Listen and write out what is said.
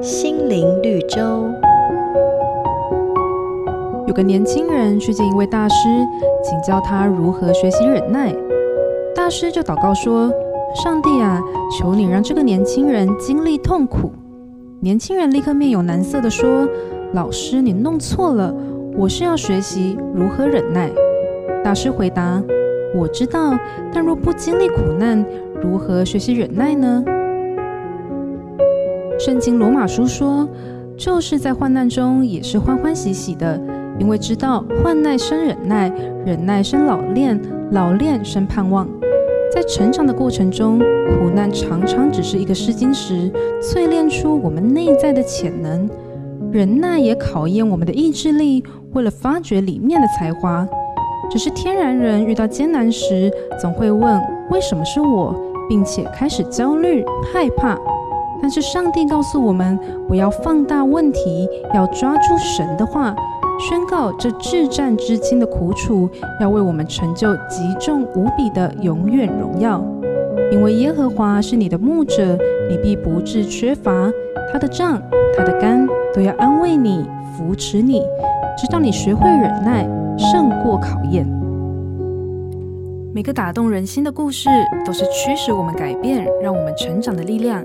心灵绿洲。有个年轻人去见一位大师，请教他如何学习忍耐。大师就祷告说：“上帝啊，求你让这个年轻人经历痛苦。”年轻人立刻面有难色地说：“老师，你弄错了，我是要学习如何忍耐。”大师回答：“我知道，但若不经历苦难，如何学习忍耐呢？”圣经罗马书说：“就是在患难中，也是欢欢喜喜的。”因为知道患难生忍耐，忍耐生老练，老练生盼望。在成长的过程中，苦难常常只是一个试金石，淬炼出我们内在的潜能。忍耐也考验我们的意志力，为了发掘里面的才华。只是天然人遇到艰难时，总会问：为什么是我？并且开始焦虑、害怕。但是上帝告诉我们，不要放大问题，要抓住神的话。宣告这至暂至轻的苦楚，要为我们成就极重无比的永远荣耀。因为耶和华是你的牧者，你必不致缺乏。他的杖、他的竿都要安慰你、扶持你，直到你学会忍耐，胜过考验。每个打动人心的故事，都是驱使我们改变、让我们成长的力量。